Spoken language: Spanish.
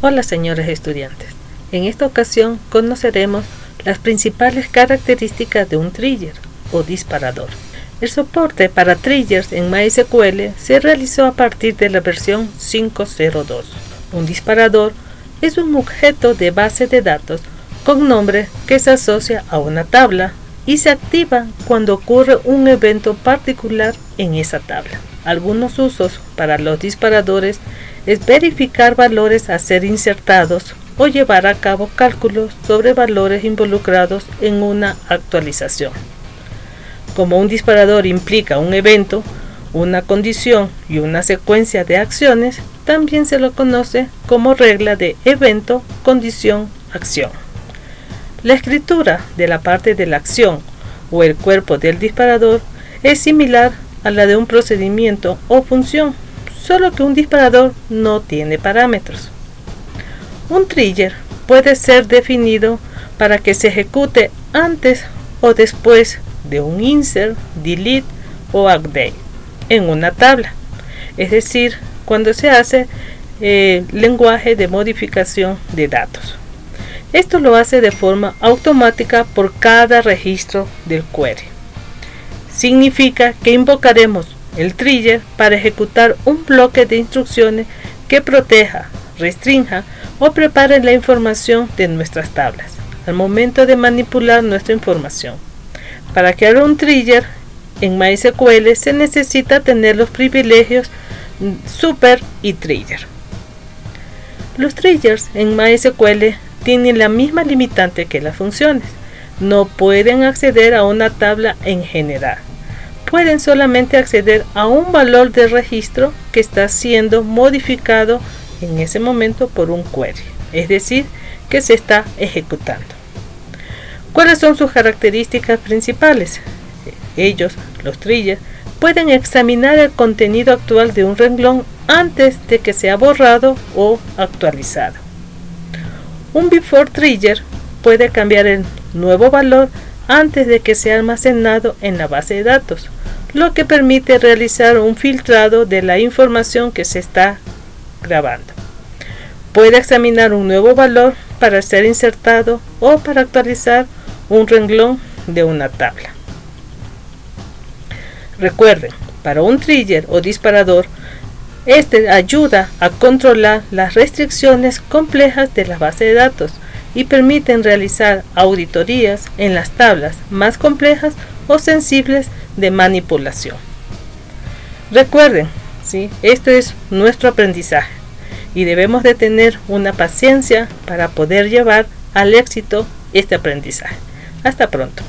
Hola señores estudiantes, en esta ocasión conoceremos las principales características de un trigger o disparador. El soporte para triggers en MySQL se realizó a partir de la versión 5.02. Un disparador es un objeto de base de datos con nombre que se asocia a una tabla y se activa cuando ocurre un evento particular en esa tabla. Algunos usos para los disparadores es verificar valores a ser insertados o llevar a cabo cálculos sobre valores involucrados en una actualización. Como un disparador implica un evento, una condición y una secuencia de acciones, también se lo conoce como regla de evento, condición, acción. La escritura de la parte de la acción o el cuerpo del disparador es similar a la de un procedimiento o función, solo que un disparador no tiene parámetros. Un trigger puede ser definido para que se ejecute antes o después de un insert, delete o update en una tabla, es decir, cuando se hace eh, lenguaje de modificación de datos. Esto lo hace de forma automática por cada registro del query. Significa que invocaremos el trigger para ejecutar un bloque de instrucciones que proteja, restrinja o prepare la información de nuestras tablas al momento de manipular nuestra información. Para crear un trigger en MySQL se necesita tener los privilegios super y trigger. Los triggers en MySQL tienen la misma limitante que las funciones. No pueden acceder a una tabla en general. Pueden solamente acceder a un valor de registro que está siendo modificado en ese momento por un query, es decir, que se está ejecutando. ¿Cuáles son sus características principales? Ellos, los triggers, pueden examinar el contenido actual de un renglón antes de que sea borrado o actualizado. Un before trigger puede cambiar el nuevo valor antes de que sea almacenado en la base de datos, lo que permite realizar un filtrado de la información que se está grabando. Puede examinar un nuevo valor para ser insertado o para actualizar un renglón de una tabla. Recuerden, para un trigger o disparador, este ayuda a controlar las restricciones complejas de la base de datos y permiten realizar auditorías en las tablas más complejas o sensibles de manipulación. Recuerden, ¿sí? esto es nuestro aprendizaje y debemos de tener una paciencia para poder llevar al éxito este aprendizaje. Hasta pronto.